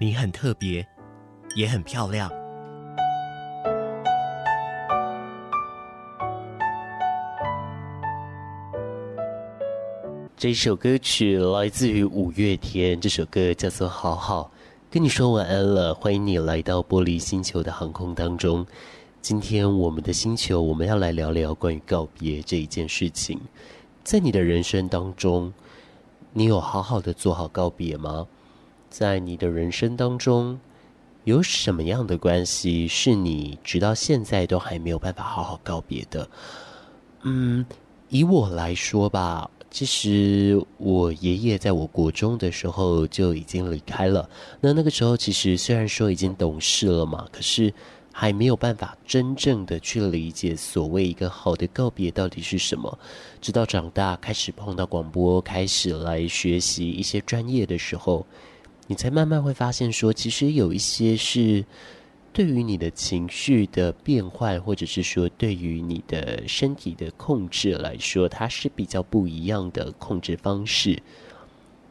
你很特别，也很漂亮。这首歌曲来自于五月天，这首歌叫做《好好》。跟你说晚安了，欢迎你来到玻璃星球的航空当中。今天我们的星球，我们要来聊聊关于告别这一件事情。在你的人生当中，你有好好的做好告别吗？在你的人生当中，有什么样的关系是你直到现在都还没有办法好好告别的？嗯，以我来说吧。其实我爷爷在我国中的时候就已经离开了。那那个时候，其实虽然说已经懂事了嘛，可是还没有办法真正的去理解所谓一个好的告别到底是什么。直到长大，开始碰到广播，开始来学习一些专业的时候，你才慢慢会发现说，其实有一些是。对于你的情绪的变换，或者是说对于你的身体的控制来说，它是比较不一样的控制方式。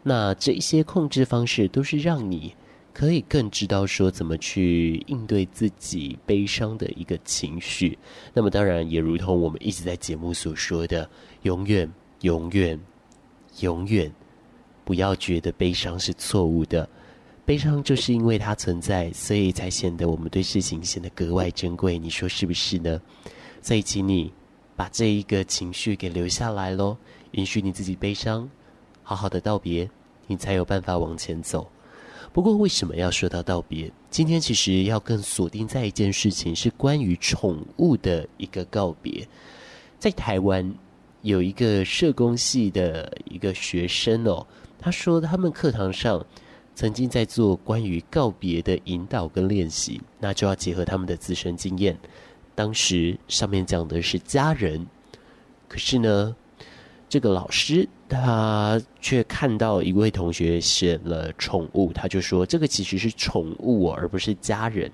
那这一些控制方式都是让你可以更知道说怎么去应对自己悲伤的一个情绪。那么当然也如同我们一直在节目所说的，永远、永远、永远不要觉得悲伤是错误的。悲伤就是因为它存在，所以才显得我们对事情显得格外珍贵。你说是不是呢？所以请你把这一个情绪给留下来喽，允许你自己悲伤，好好的道别，你才有办法往前走。不过为什么要说到道别？今天其实要更锁定在一件事情，是关于宠物的一个告别。在台湾有一个社工系的一个学生哦，他说他们课堂上。曾经在做关于告别的引导跟练习，那就要结合他们的自身经验。当时上面讲的是家人，可是呢，这个老师他却看到一位同学选了宠物，他就说这个其实是宠物而不是家人。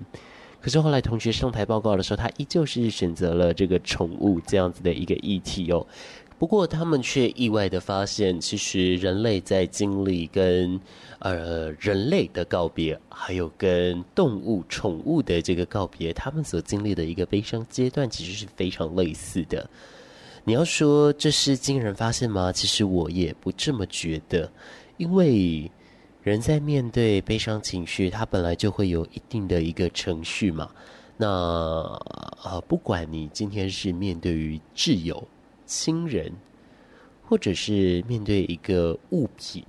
可是后来同学上台报告的时候，他依旧是选择了这个宠物这样子的一个议题哦。不过他们却意外的发现，其实人类在经历跟呃人类的告别，还有跟动物、宠物的这个告别，他们所经历的一个悲伤阶段，其实是非常类似的。你要说这是惊人发现吗？其实我也不这么觉得，因为人在面对悲伤情绪，它本来就会有一定的一个程序嘛。那呃，不管你今天是面对于挚友。亲人，或者是面对一个物品，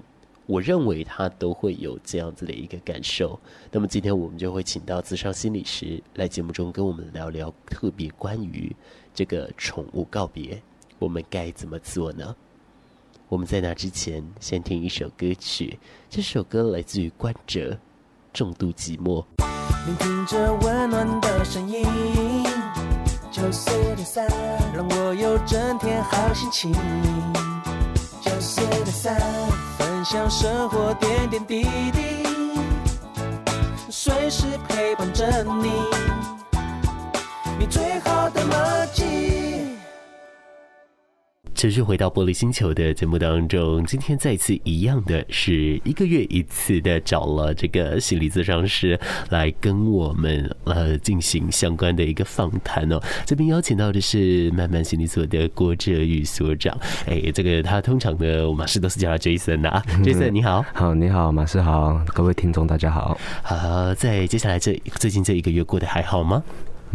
我认为他都会有这样子的一个感受。那么今天我们就会请到自商心理师来节目中跟我们聊聊特别关于这个宠物告别，我们该怎么做呢？我们在那之前先听一首歌曲，这首歌来自于关喆，《重度寂寞》。聆听着温暖的声音。九四点三，让我有整天好心情。九四点三，分享生活点点滴滴，随时陪伴着你，你最好持续回到玻璃星球的节目当中，今天再次一样的是一个月一次的找了这个心理咨商师来跟我们呃进行相关的一个访谈哦。这边邀请到的是慢慢心理所的郭哲宇所长，哎，这个他通常的我们是都是叫他 Jason 的啊，Jason 你好，好你好马师好，各位听众大家好，好，在接下来这最近这一个月过得还好吗？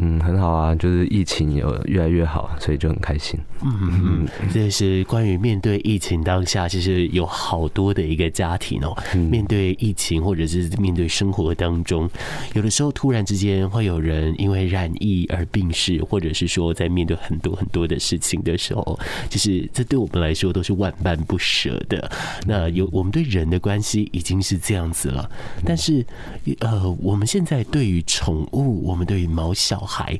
嗯，很好啊，就是疫情有越来越好，所以就很开心。嗯嗯嗯，这是关于面对疫情当下，其实有好多的一个家庭哦，面对疫情或者是面对生活当中，有的时候突然之间会有人因为染疫而病逝，或者是说在面对很多很多的事情的时候，就是这对我们来说都是万般不舍的。那有我们对人的关系已经是这样子了，但是呃，我们现在对于宠物，我们对于毛小孩。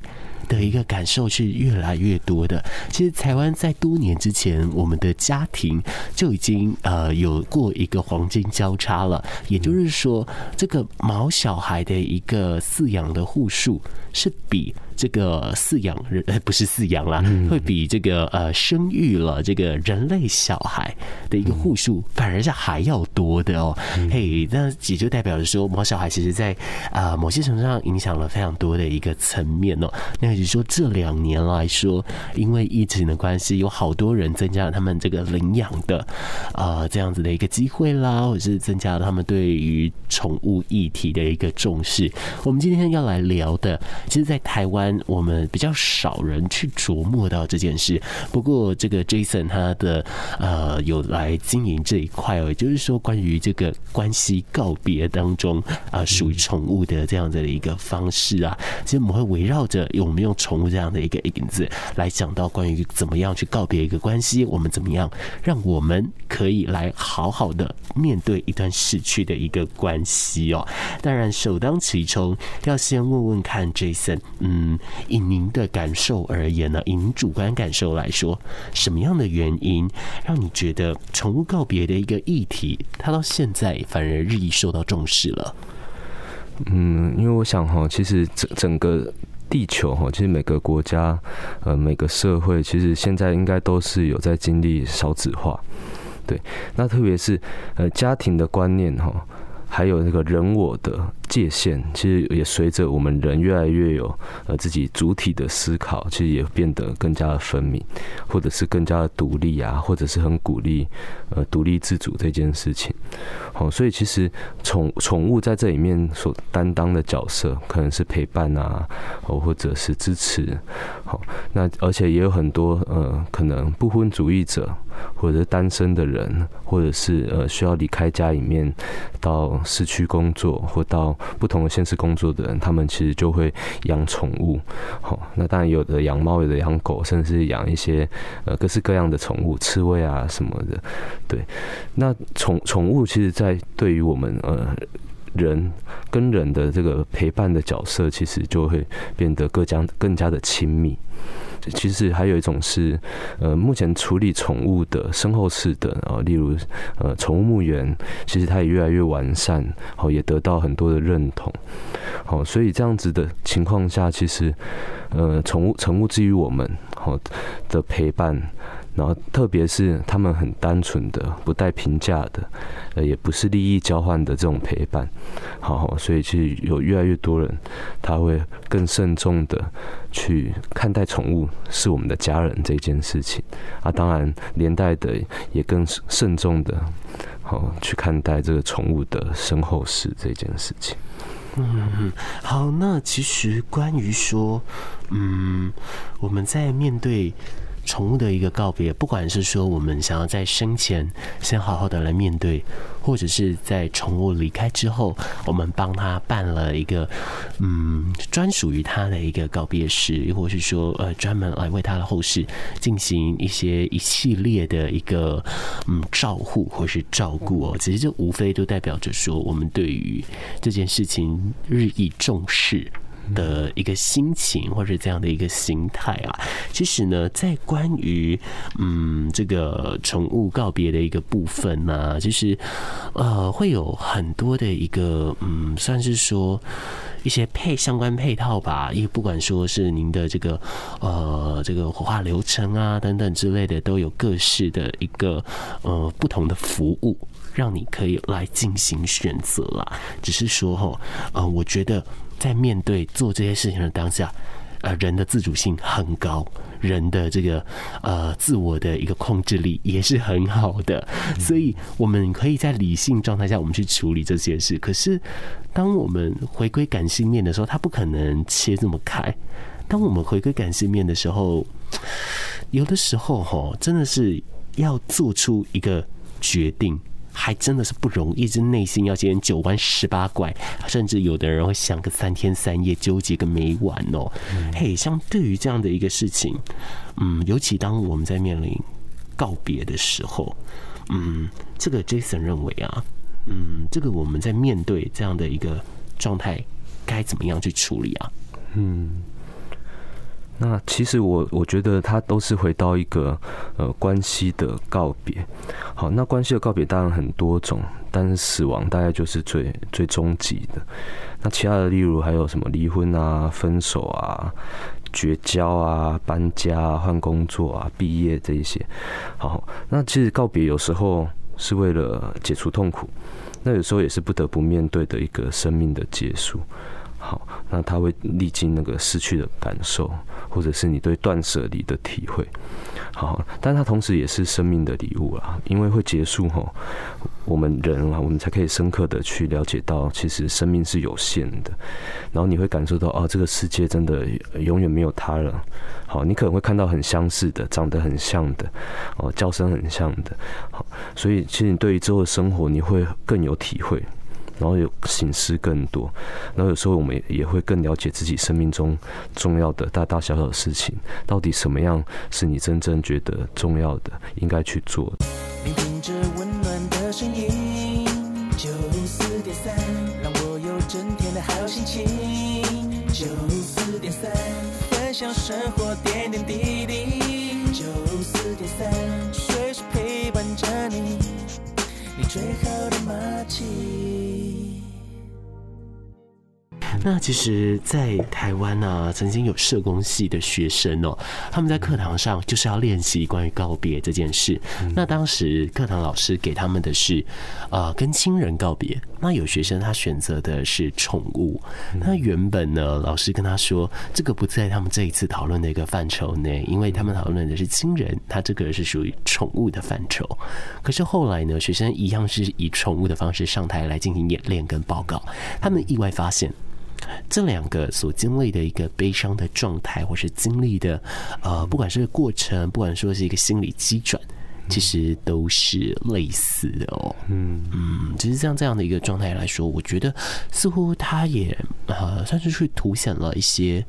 的一个感受是越来越多的。其实台湾在多年之前，我们的家庭就已经呃有过一个黄金交叉了，也就是说，这个毛小孩的一个饲养的户数是比。这个饲养人呃 不是饲养啦，会比这个呃生育了这个人类小孩的一个户数反而是还要多的哦。嘿，那也就代表着说，毛小孩其实在啊某些程度上影响了非常多的一个层面哦。那也就是说，这两年来说，因为疫情的关系，有好多人增加了他们这个领养的啊这样子的一个机会啦，或者是增加了他们对于宠物议题的一个重视。我们今天要来聊的，其实，在台湾。我们比较少人去琢磨到这件事，不过这个 Jason 他的呃有来经营这一块哦，也就是说关于这个关系告别当中啊，属于宠物的这样子的一个方式啊，其实我们会围绕着我们用宠物这样的一个影子来讲到关于怎么样去告别一个关系，我们怎么样让我们可以来好好的面对一段逝去的一个关系哦。当然，首当其冲要先问问看 Jason，嗯。以您的感受而言呢？以您主观感受来说，什么样的原因让你觉得宠物告别的一个议题，它到现在反而日益受到重视了？嗯，因为我想哈，其实整整个地球哈，其实每个国家呃每个社会，其实现在应该都是有在经历少子化。对，那特别是呃家庭的观念哈。还有那个人我的界限，其实也随着我们人越来越有呃自己主体的思考，其实也变得更加的分明，或者是更加的独立啊，或者是很鼓励呃独立自主这件事情。好，所以其实宠宠物在这里面所担当的角色，可能是陪伴啊，哦或者是支持。好，那而且也有很多呃可能不婚主义者，或者单身的人，或者是呃需要离开家里面到。市区工作或到不同的现实工作的人，他们其实就会养宠物。好，那当然有的养猫，有的养狗，甚至是养一些呃各式各样的宠物，刺猬啊什么的。对，那宠宠物其实，在对于我们呃人跟人的这个陪伴的角色，其实就会变得更加更加的亲密。其实还有一种是，呃，目前处理宠物的身后事的啊，例如呃，宠物墓园，其实它也越来越完善，好，也得到很多的认同，好，所以这样子的情况下，其实呃，宠物宠物之于我们好的陪伴。然后，特别是他们很单纯的、不带评价的，呃，也不是利益交换的这种陪伴，好，所以其实有越来越多人，他会更慎重的去看待宠物是我们的家人这件事情啊，当然连带的也更慎重的，好去看待这个宠物的身后事这件事情。嗯，好，那其实关于说，嗯，我们在面对。宠物的一个告别，不管是说我们想要在生前先好好的来面对，或者是在宠物离开之后，我们帮他办了一个嗯专属于他的一个告别式，或是说呃专门来为他的后事进行一些一系列的一个嗯照护或是照顾哦，其实这无非都代表着说我们对于这件事情日益重视。的一个心情或者这样的一个心态啊，其实呢，在关于嗯这个宠物告别的一个部分呢、啊，其实呃会有很多的一个嗯算是说一些配相关配套吧，因为不管说是您的这个呃这个火化流程啊等等之类的，都有各式的一个呃不同的服务，让你可以来进行选择啦。只是说哈，呃，我觉得。在面对做这些事情的当下，呃人的自主性很高，人的这个呃自我的一个控制力也是很好的，所以我们可以在理性状态下我们去处理这些事。可是当我们回归感性面的时候，它不可能切这么开。当我们回归感性面的时候，有的时候哈，真的是要做出一个决定。还真的是不容易，这内心要先九弯十八拐，甚至有的人会想个三天三夜，纠结个没完哦。嘿，像对于这样的一个事情，嗯，尤其当我们在面临告别的时候，嗯，这个 Jason 认为啊，嗯，这个我们在面对这样的一个状态，该怎么样去处理啊？嗯。那其实我我觉得它都是回到一个呃关系的告别。好，那关系的告别当然很多种，但是死亡大概就是最最终极的。那其他的例如还有什么离婚啊、分手啊、绝交啊、搬家啊、换工作啊、毕业这一些。好，那其实告别有时候是为了解除痛苦，那有时候也是不得不面对的一个生命的结束。好，那他会历经那个失去的感受，或者是你对断舍离的体会。好，但它同时也是生命的礼物啦，因为会结束吼，我们人啊，我们才可以深刻的去了解到，其实生命是有限的。然后你会感受到，啊，这个世界真的永远没有他了。好，你可能会看到很相似的，长得很像的，哦，叫声很像的。好，所以其实你对于之后的生活，你会更有体会。然后有省思更多，然后有时候我们也会更了解自己生命中重要的大大小小的事情，到底什么样是你真正觉得重要的，应该去做的。聆听着温暖的声音，九四点三，让我有整天的好心情。九四点三，分享生活点点滴滴。九四点三，随时陪伴着你，你最好的默契。那其实，在台湾呢，曾经有社工系的学生哦，他们在课堂上就是要练习关于告别这件事。那当时课堂老师给他们的是，呃，跟亲人告别。那有学生他选择的是宠物。那原本呢，老师跟他说，这个不在他们这一次讨论的一个范畴内，因为他们讨论的是亲人，他这个是属于宠物的范畴。可是后来呢，学生一样是以宠物的方式上台来进行演练跟报告，他们意外发现。这两个所经历的一个悲伤的状态，或是经历的，呃，不管是过程，不管说是一个心理机转。其实都是类似的哦，嗯嗯，其实像这样的一个状态来说，我觉得似乎它也呃算是去凸显了一些，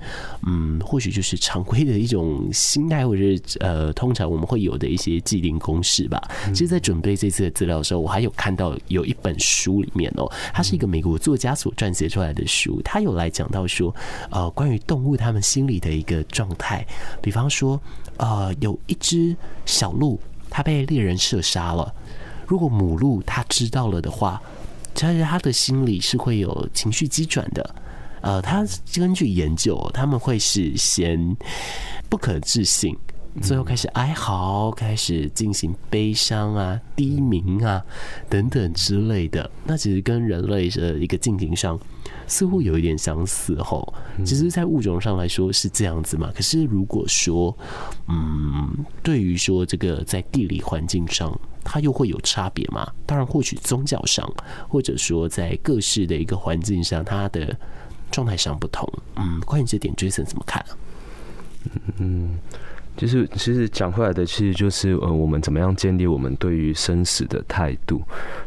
嗯，或许就是常规的一种心态，或者是呃通常我们会有的一些既定公式吧。其实，在准备这次的资料的时候，我还有看到有一本书里面哦，它是一个美国作家所撰写出来的书，他有来讲到说，呃，关于动物它们心理的一个状态，比方说，呃，有一只小鹿。他被猎人射杀了。如果母鹿他知道了的话，其实他的心里是会有情绪激转的。呃，他根据研究，他们会是先不可置信，最后开始哀嚎，开始进行悲伤啊、低鸣啊等等之类的。那其实跟人类的一个进行上。似乎有一点相似吼，其实，在物种上来说是这样子嘛。可是，如果说，嗯，对于说这个在地理环境上，它又会有差别嘛？当然，或许宗教上，或者说在各式的一个环境上，它的状态上不同。嗯，关于这点，Jason 怎么看啊？嗯。就是，其实讲回来的，其实就是呃，我们怎么样建立我们对于生死的态度，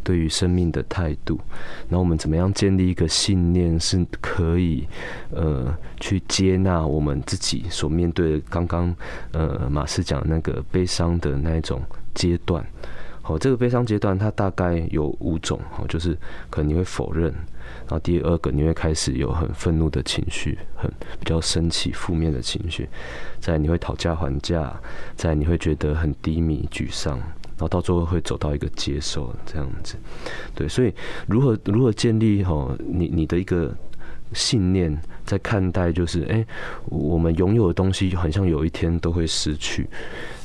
对于生命的态度，然后我们怎么样建立一个信念，是可以呃去接纳我们自己所面对的刚刚呃马斯讲那个悲伤的那一种阶段。好，这个悲伤阶段它大概有五种，好，就是可能你会否认。然后第二个，你会开始有很愤怒的情绪，很比较生气、负面的情绪。再来你会讨价还价，再来你会觉得很低迷、沮丧，然后到最后会走到一个接受这样子。对，所以如何如何建立哈你你的一个信念，在看待就是哎、我们拥有的东西好像有一天都会失去。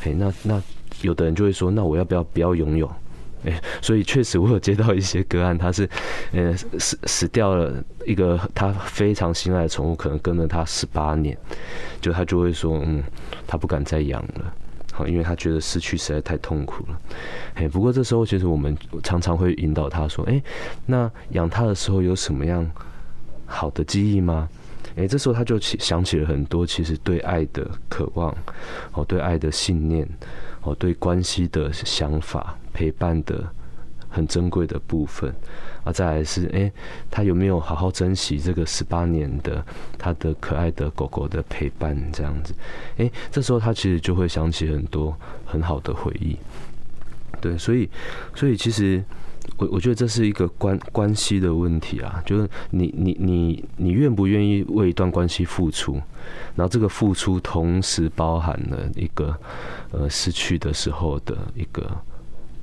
哎，那那有的人就会说，那我要不要不要拥有？哎，所以确实我有接到一些个案，他是，呃，死死掉了一个他非常心爱的宠物，可能跟了他十八年，就他就会说，嗯，他不敢再养了，好，因为他觉得失去实在太痛苦了。哎，不过这时候其实我们常常会引导他说，哎，那养他的时候有什么样好的记忆吗？哎，这时候他就起想起了很多其实对爱的渴望，哦，对爱的信念，哦，对关系的想法。陪伴的很珍贵的部分啊，再来是哎、他有没有好好珍惜这个十八年的他的可爱的狗狗的陪伴？这样子，哎、这时候他其实就会想起很多很好的回忆。对，所以，所以其实我我觉得这是一个关关系的问题啊，就是你你你你愿不愿意为一段关系付出？然后这个付出同时包含了一个呃失去的时候的一个。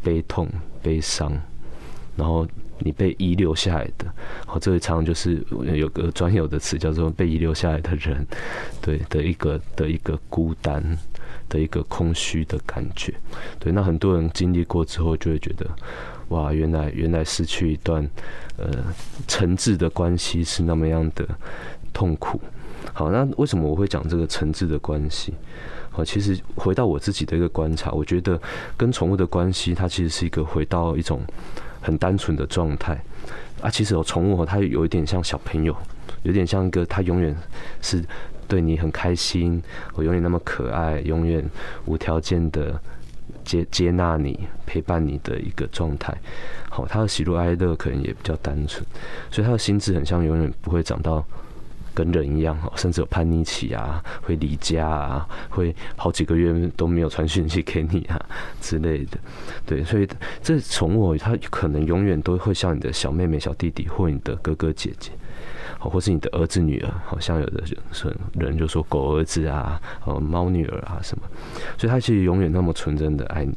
悲痛、悲伤，然后你被遗留下来的，好，这一常常就是有个专有的词叫做被遗留下来的人，对的一个的一个孤单的一个空虚的感觉，对，那很多人经历过之后就会觉得，哇，原来原来失去一段呃诚挚的关系是那么样的痛苦。好，那为什么我会讲这个诚挚的关系？啊，其实回到我自己的一个观察，我觉得跟宠物的关系，它其实是一个回到一种很单纯的状态啊。其实有宠物，它有一点像小朋友，有点像一个它永远是对你很开心，我永远那么可爱，永远无条件的接接纳你、陪伴你的一个状态。好，他的喜怒哀乐可能也比较单纯，所以他的心智很像永远不会长到。跟人一样，甚至有叛逆期啊，会离家啊，会好几个月都没有传讯息给你啊 之类的。对，所以这宠物它可能永远都会像你的小妹妹、小弟弟，或你的哥哥姐姐，或是你的儿子女儿。好像有的人人就说狗儿子啊，呃，猫女儿啊什么。所以他其实永远那么纯真的爱你。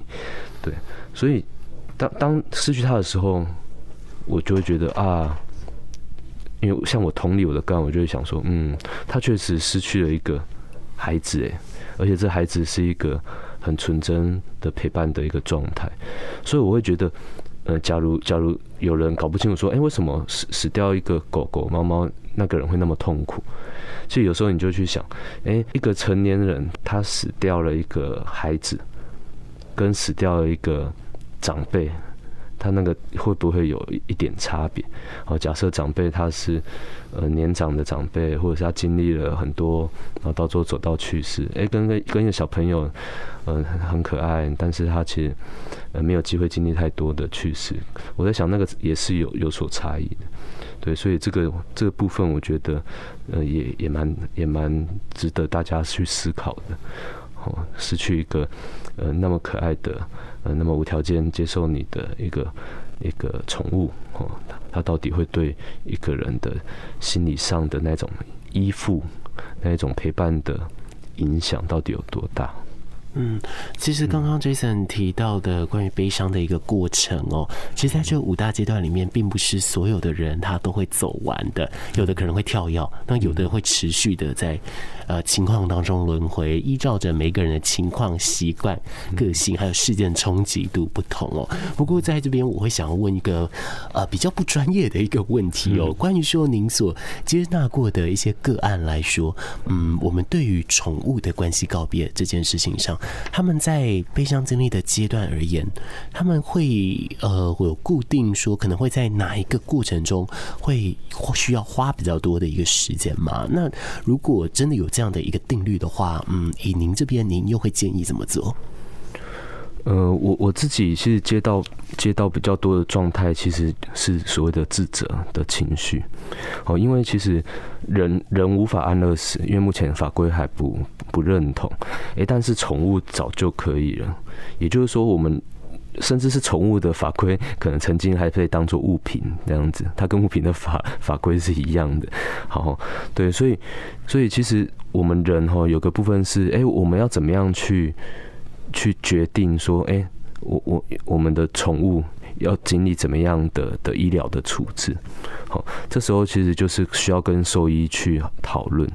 对，所以当当失去他的时候，我就会觉得啊。因为像我同理我的个案，我就会想说，嗯，他确实失去了一个孩子，诶，而且这孩子是一个很纯真的陪伴的一个状态，所以我会觉得，呃，假如假如有人搞不清楚说，哎，为什么死死掉一个狗狗、猫猫，那个人会那么痛苦？所以有时候你就去想，哎，一个成年人他死掉了一个孩子，跟死掉了一个长辈。他那个会不会有一点差别？哦，假设长辈他是呃年长的长辈，或者是他经历了很多，然后到最后走到去世，哎，跟个跟一个小朋友，嗯，很可爱，但是他其实呃没有机会经历太多的去世。我在想那个也是有有所差异的，对，所以这个这个部分我觉得呃也也蛮也蛮值得大家去思考的。哦，失去一个呃那么可爱的。那么无条件接受你的一个一个宠物哦，它到底会对一个人的心理上的那种依附、那种陪伴的影响到底有多大？嗯，其实刚刚 Jason 提到的关于悲伤的一个过程哦，其实在这五大阶段里面，并不是所有的人他都会走完的，有的可能会跳跃，那有的会持续的在呃情况当中轮回，依照着每个人的情况、习惯、个性还有事件冲击度不同哦。不过在这边，我会想要问一个呃比较不专业的一个问题哦，关于说您所接纳过的一些个案来说，嗯，我们对于宠物的关系告别这件事情上。他们在悲伤经历的阶段而言，他们会呃，会有固定说可能会在哪一个过程中会需要花比较多的一个时间吗？那如果真的有这样的一个定律的话，嗯，以您这边，您又会建议怎么做？呃，我我自己其实接到接到比较多的状态，其实是所谓的自责的情绪。哦，因为其实人人无法安乐死，因为目前法规还不不认同。诶，但是宠物早就可以了。也就是说，我们甚至是宠物的法规，可能曾经还可以当做物品这样子，它跟物品的法法规是一样的。好，对，所以所以其实我们人哈有个部分是，诶，我们要怎么样去？去决定说，哎、我我我们的宠物要经历怎么样的的医疗的处置。好，这时候其实就是需要跟兽医去讨论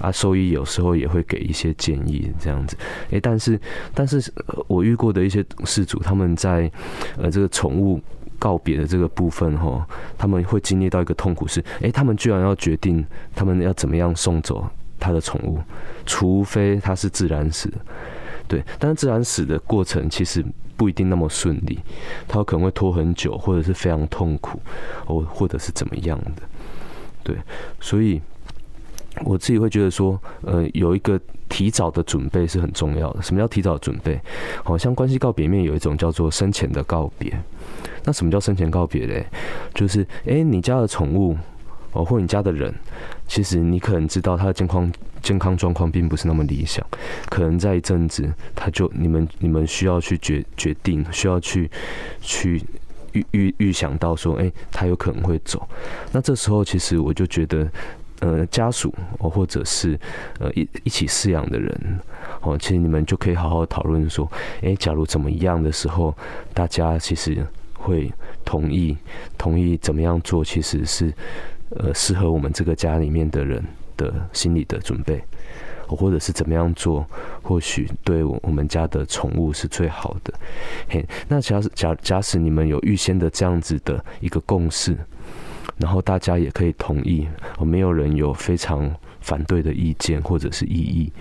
啊，兽医有时候也会给一些建议这样子。哎，但是但是我遇过的一些事主，他们在呃这个宠物告别的这个部分哈，他们会经历到一个痛苦是，诶，他们居然要决定他们要怎么样送走他的宠物，除非他是自然死。对，但是自然死的过程其实不一定那么顺利，它可能会拖很久，或者是非常痛苦，或或者是怎么样的。对，所以我自己会觉得说，呃，有一个提早的准备是很重要的。什么叫提早准备？好像关系告别面有一种叫做生前的告别。那什么叫生前告别嘞？就是，哎，你家的宠物。哦，或你家的人，其实你可能知道他的健康健康状况并不是那么理想，可能在一阵子，他就你们你们需要去决决定，需要去去预预预想到说，哎，他有可能会走。那这时候，其实我就觉得，呃，家属哦，或者是呃一一起饲养的人哦，其实你们就可以好好讨论说，哎，假如怎么样的时候，大家其实会同意同意怎么样做，其实是。呃，适合我们这个家里面的人的心理的准备，或者是怎么样做，或许对我我们家的宠物是最好的。嘿，那假使假假使你们有预先的这样子的一个共识，然后大家也可以同意，没有人有非常反对的意见或者是异议。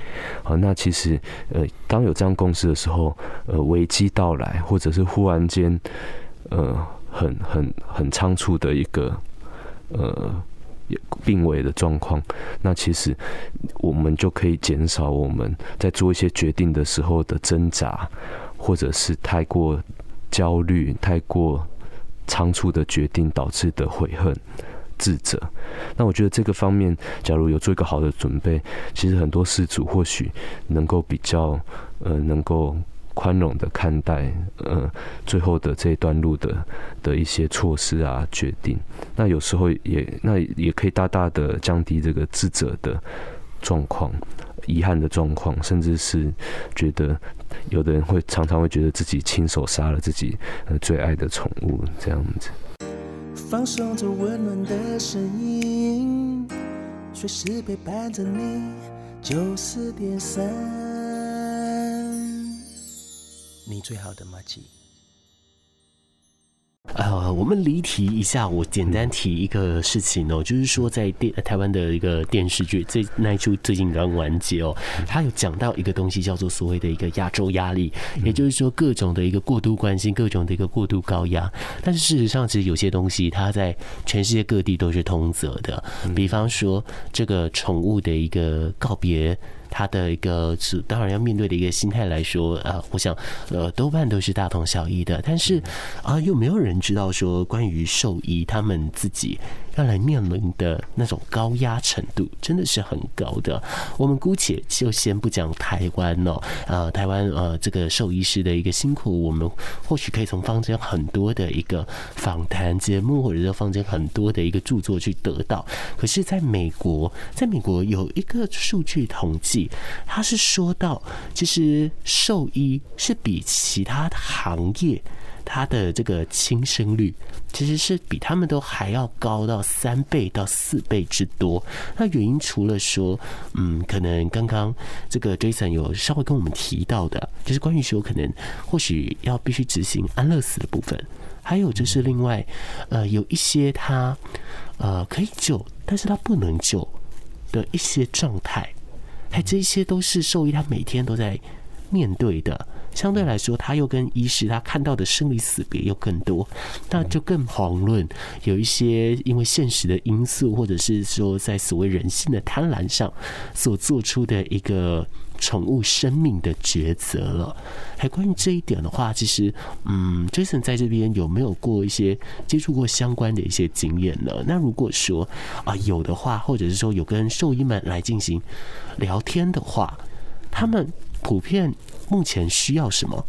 好，那其实呃，当有这样共识的时候，呃，危机到来，或者是忽然间，呃，很很很仓促的一个。呃，病危的状况，那其实我们就可以减少我们在做一些决定的时候的挣扎，或者是太过焦虑、太过仓促的决定导致的悔恨、自责。那我觉得这个方面，假如有做一个好的准备，其实很多事主或许能够比较呃，能够。宽容的看待，呃，最后的这一段路的的一些措施啊，决定，那有时候也那也可以大大的降低这个自责的状况、遗憾的状况，甚至是觉得有的人会常常会觉得自己亲手杀了自己最爱的宠物，这样子。放松着温暖的声音，随时陪伴着你，九四点三。你最好的马吉。呃，我们离题一下，我简单提一个事情哦，就是说在电台湾的一个电视剧，这那一出最近刚完结哦，他有讲到一个东西叫做所谓的一个亚洲压力，也就是说各种的一个过度关心，各种的一个过度高压。但是事实上，其实有些东西它在全世界各地都是通则的，比方说这个宠物的一个告别。他的一个当然要面对的一个心态来说，啊，我想，呃，多半都是大同小异的。但是啊，又没有人知道说关于兽医他们自己。要来面临的那种高压程度真的是很高的。我们姑且就先不讲台湾哦，呃，台湾呃这个兽医师的一个辛苦，我们或许可以从坊间很多的一个访谈节目，或者说坊间很多的一个著作去得到。可是，在美国，在美国有一个数据统计，他是说到，其实兽医是比其他行业。它的这个轻生率其实是比他们都还要高到三倍到四倍之多。那原因除了说，嗯，可能刚刚这个 Jason 有稍微跟我们提到的，就是关于说可能或许要必须执行安乐死的部分，还有就是另外，呃，有一些他呃可以救，但是他不能救的一些状态，还这些都是兽医他每天都在面对的。相对来说，他又跟医师他看到的生离死别又更多，那就更遑论有一些因为现实的因素，或者是说在所谓人性的贪婪上所做出的一个宠物生命的抉择了。还关于这一点的话，其实，嗯，Jason 在这边有没有过一些接触过相关的一些经验呢？那如果说啊有的话，或者是说有跟兽医们来进行聊天的话，他们普遍。目前需要什么？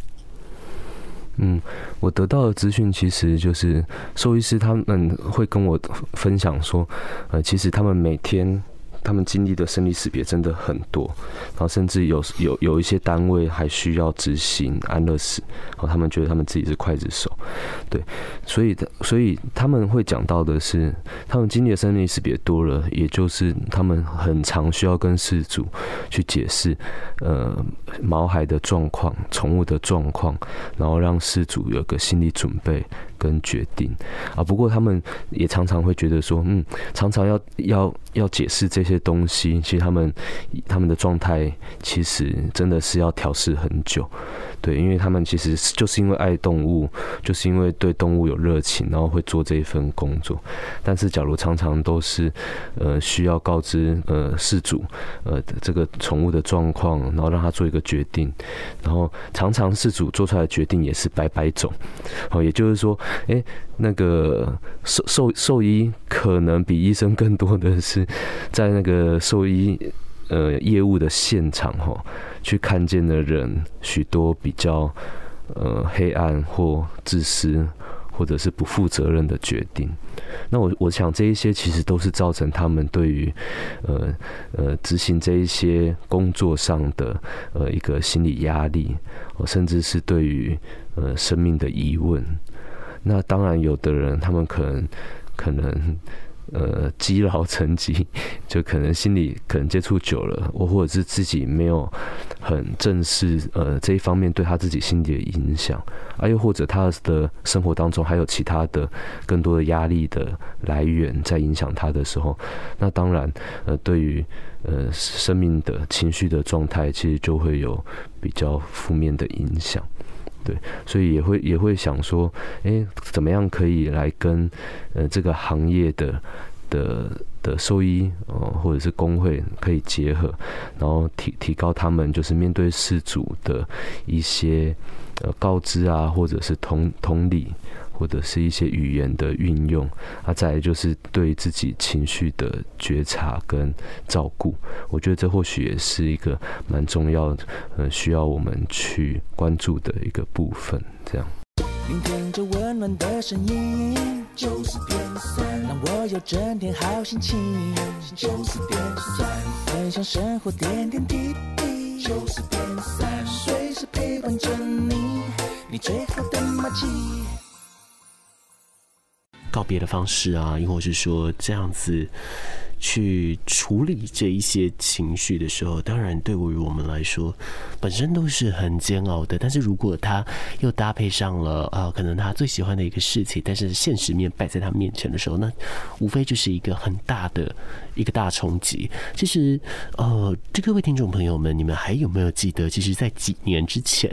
嗯，我得到的资讯其实就是兽医师他们会跟我分享说，呃，其实他们每天他们经历的生离死别真的很多，然后甚至有有有一些单位还需要执行安乐死，然后他们觉得他们自己是刽子手，对，所以所以他们会讲到的是，他们经历的生离死别多了，也就是他们很常需要跟事主去解释，呃，毛孩的状况、宠物的状况，然后让事主有个心理准备。跟决定啊，不过他们也常常会觉得说，嗯，常常要要要解释这些东西，其实他们他们的状态其实真的是要调试很久。对，因为他们其实就是因为爱动物，就是因为对动物有热情，然后会做这一份工作。但是，假如常常都是呃需要告知呃事主呃这个宠物的状况，然后让他做一个决定，然后常常事主做出来的决定也是百百种。哦，也就是说，哎，那个兽兽兽医可能比医生更多的是在那个兽医呃业务的现场哈。去看见的人许多比较呃黑暗或自私，或者是不负责任的决定。那我我想这一些其实都是造成他们对于呃呃执行这一些工作上的呃一个心理压力，甚至是对于呃生命的疑问。那当然，有的人他们可能可能。呃，积劳成疾，就可能心里可能接触久了，或或者是自己没有很正视呃这一方面对他自己心理的影响，啊，又或者他的生活当中还有其他的更多的压力的来源在影响他的时候，那当然呃对于呃生命的情绪的状态，其实就会有比较负面的影响。对，所以也会也会想说，哎，怎么样可以来跟呃这个行业的的的兽医哦、呃，或者是工会可以结合，然后提提高他们就是面对事主的一些呃告知啊，或者是同同理。或者是一些语言的运用，啊，再来就是对自己情绪的觉察跟照顾，我觉得这或许也是一个蛮重要的，呃，需要我们去关注的一个部分。这样。聆听着温暖的声音，就是点三，让我有整天好心情。就是点三，分享生活点点滴滴。就是点三，随时陪伴着你，你最好的默契。告别的方式啊，亦或是说这样子去处理这一些情绪的时候，当然对于我们来说，本身都是很煎熬的。但是如果他又搭配上了啊，可能他最喜欢的一个事情，但是现实面摆在他面前的时候，那无非就是一个很大的。一个大冲击。其实，呃，这各位听众朋友们，你们还有没有记得？其实，在几年之前，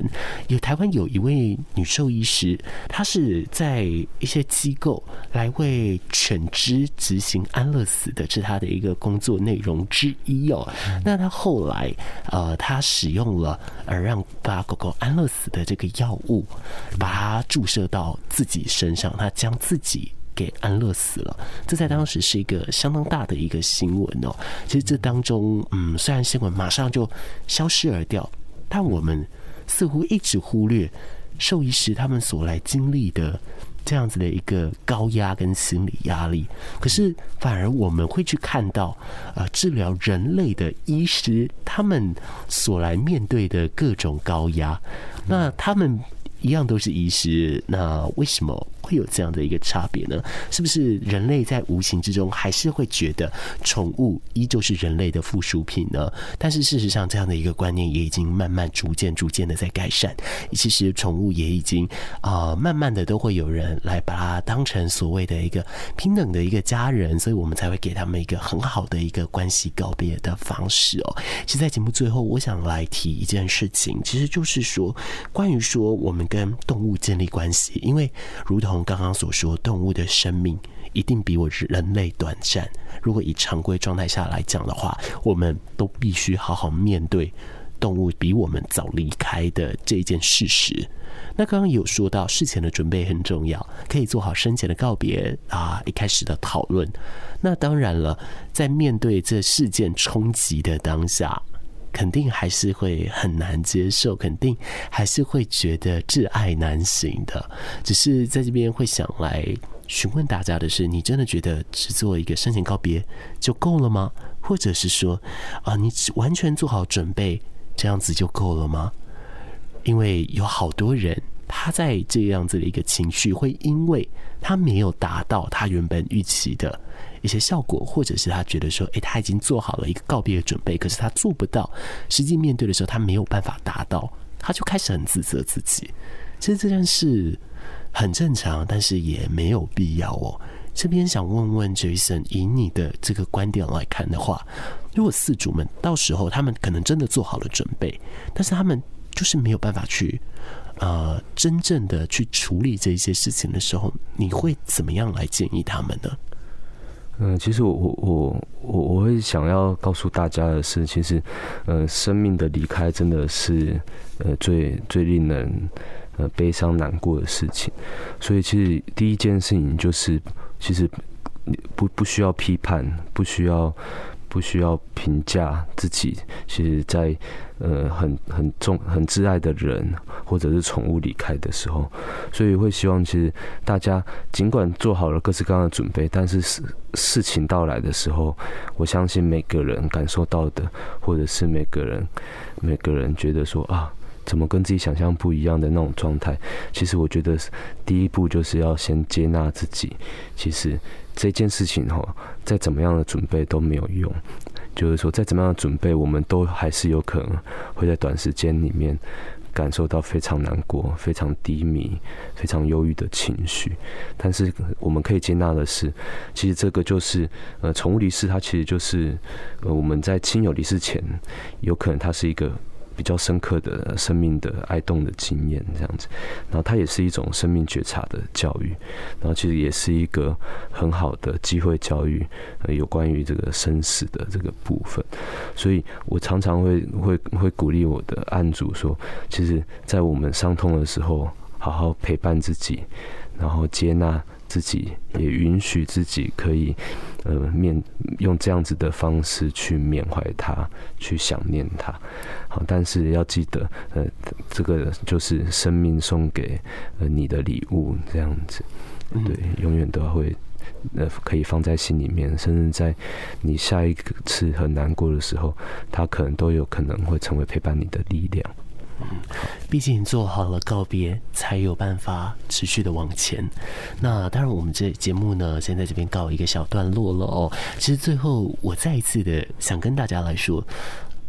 有台湾有一位女兽医师，她是在一些机构来为犬只执行安乐死的，是她的一个工作内容之一哦。那她后来，呃，她使用了而让把狗狗安乐死的这个药物，把它注射到自己身上，她将自己。给安乐死了，这在当时是一个相当大的一个新闻哦。其实这当中，嗯，虽然新闻马上就消失而掉，但我们似乎一直忽略兽医师他们所来经历的这样子的一个高压跟心理压力。可是反而我们会去看到，呃，治疗人类的医师他们所来面对的各种高压，那他们一样都是医师，那为什么？会有这样的一个差别呢？是不是人类在无形之中还是会觉得宠物依旧是人类的附属品呢？但是事实上，这样的一个观念也已经慢慢、逐渐、逐渐的在改善。其实宠物也已经啊、慢慢的都会有人来把它当成所谓的一个平等的一个家人，所以我们才会给他们一个很好的一个关系告别的方式哦。其实，在节目最后，我想来提一件事情，其实就是说，关于说我们跟动物建立关系，因为如同。刚刚所说，动物的生命一定比我人类短暂。如果以常规状态下来讲的话，我们都必须好好面对动物比我们早离开的这件事实。那刚刚有说到事前的准备很重要，可以做好生前的告别啊，一开始的讨论。那当然了，在面对这事件冲击的当下，肯定还是会很难接受，肯定还是会觉得挚爱难行的。只是在这边会想来询问大家的是：你真的觉得只做一个生前告别就够了吗？或者是说，啊，你完全做好准备这样子就够了吗？因为有好多人。他在这样子的一个情绪，会因为他没有达到他原本预期的一些效果，或者是他觉得说，诶，他已经做好了一个告别的准备，可是他做不到，实际面对的时候，他没有办法达到，他就开始很自责自己。其实这件事很正常，但是也没有必要哦。这边想问问 Jason，以你的这个观点来看的话，如果饲主们到时候他们可能真的做好了准备，但是他们就是没有办法去。呃，真正的去处理这些事情的时候，你会怎么样来建议他们呢？嗯，其实我我我我会想要告诉大家的是，其实，呃，生命的离开真的是呃最最令人呃悲伤难过的事情。所以，其实第一件事情就是，其实不不需要批判，不需要。不需要评价自己，其实在呃很很重很挚爱的人或者是宠物离开的时候，所以会希望其实大家尽管做好了各式各样的准备，但是事事情到来的时候，我相信每个人感受到的，或者是每个人每个人觉得说啊，怎么跟自己想象不一样的那种状态，其实我觉得第一步就是要先接纳自己，其实。这件事情哈，再怎么样的准备都没有用。就是说，再怎么样的准备，我们都还是有可能会在短时间里面感受到非常难过、非常低迷、非常忧郁的情绪。但是，我们可以接纳的是，其实这个就是呃，宠物离世，它其实就是呃，我们在亲友离世前，有可能它是一个。比较深刻的生命的哀动的经验，这样子，然后它也是一种生命觉察的教育，然后其实也是一个很好的机会教育，呃，有关于这个生死的这个部分，所以我常常会会会鼓励我的案主说，其实，在我们伤痛的时候，好好陪伴自己，然后接纳。自己也允许自己可以，呃，面用这样子的方式去缅怀他，去想念他。好，但是要记得，呃，这个就是生命送给呃你的礼物，这样子，对，永远都会呃可以放在心里面，甚至在你下一次很难过的时候，他可能都有可能会成为陪伴你的力量。毕竟做好了告别，才有办法持续的往前。那当然，我们这节目呢，先在这边告一个小段落了哦。其实最后，我再一次的想跟大家来说，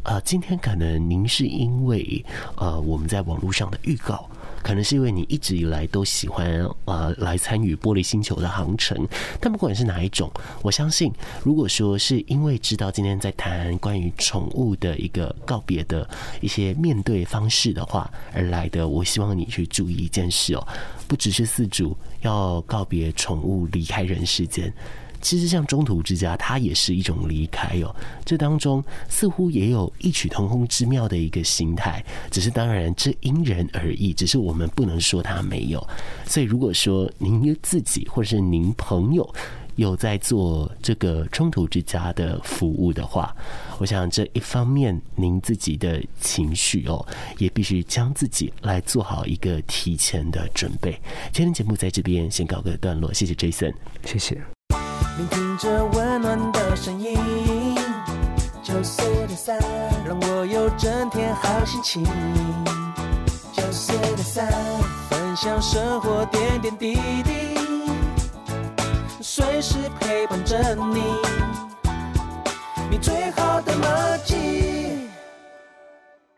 呃，今天可能您是因为呃我们在网络上的预告。可能是因为你一直以来都喜欢呃来参与玻璃星球的航程，但不管是哪一种，我相信如果说是因为知道今天在谈关于宠物的一个告别的一些面对方式的话而来的，我希望你去注意一件事哦，不只是四主要告别宠物离开人世间。其实像中途之家，它也是一种离开哦。这当中似乎也有异曲同工之妙的一个心态，只是当然这因人而异，只是我们不能说它没有。所以如果说您自己或者是您朋友有在做这个中途之家的服务的话，我想这一方面您自己的情绪哦，也必须将自己来做好一个提前的准备。今天节目在这边先告个段落，谢谢 Jason，谢谢。聆听着温暖的声音，九四点三，让我有整天好心情。九四点三，分享生活点点滴滴，随时陪伴着你，你最好的默契。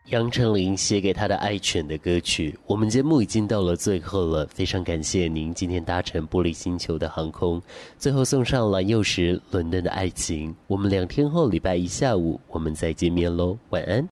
杨丞琳写给他的爱犬的歌曲。我们节目已经到了最后了，非常感谢您今天搭乘玻璃星球的航空。最后送上蓝又时《伦敦的爱情》。我们两天后礼拜一下午我们再见面喽，晚安。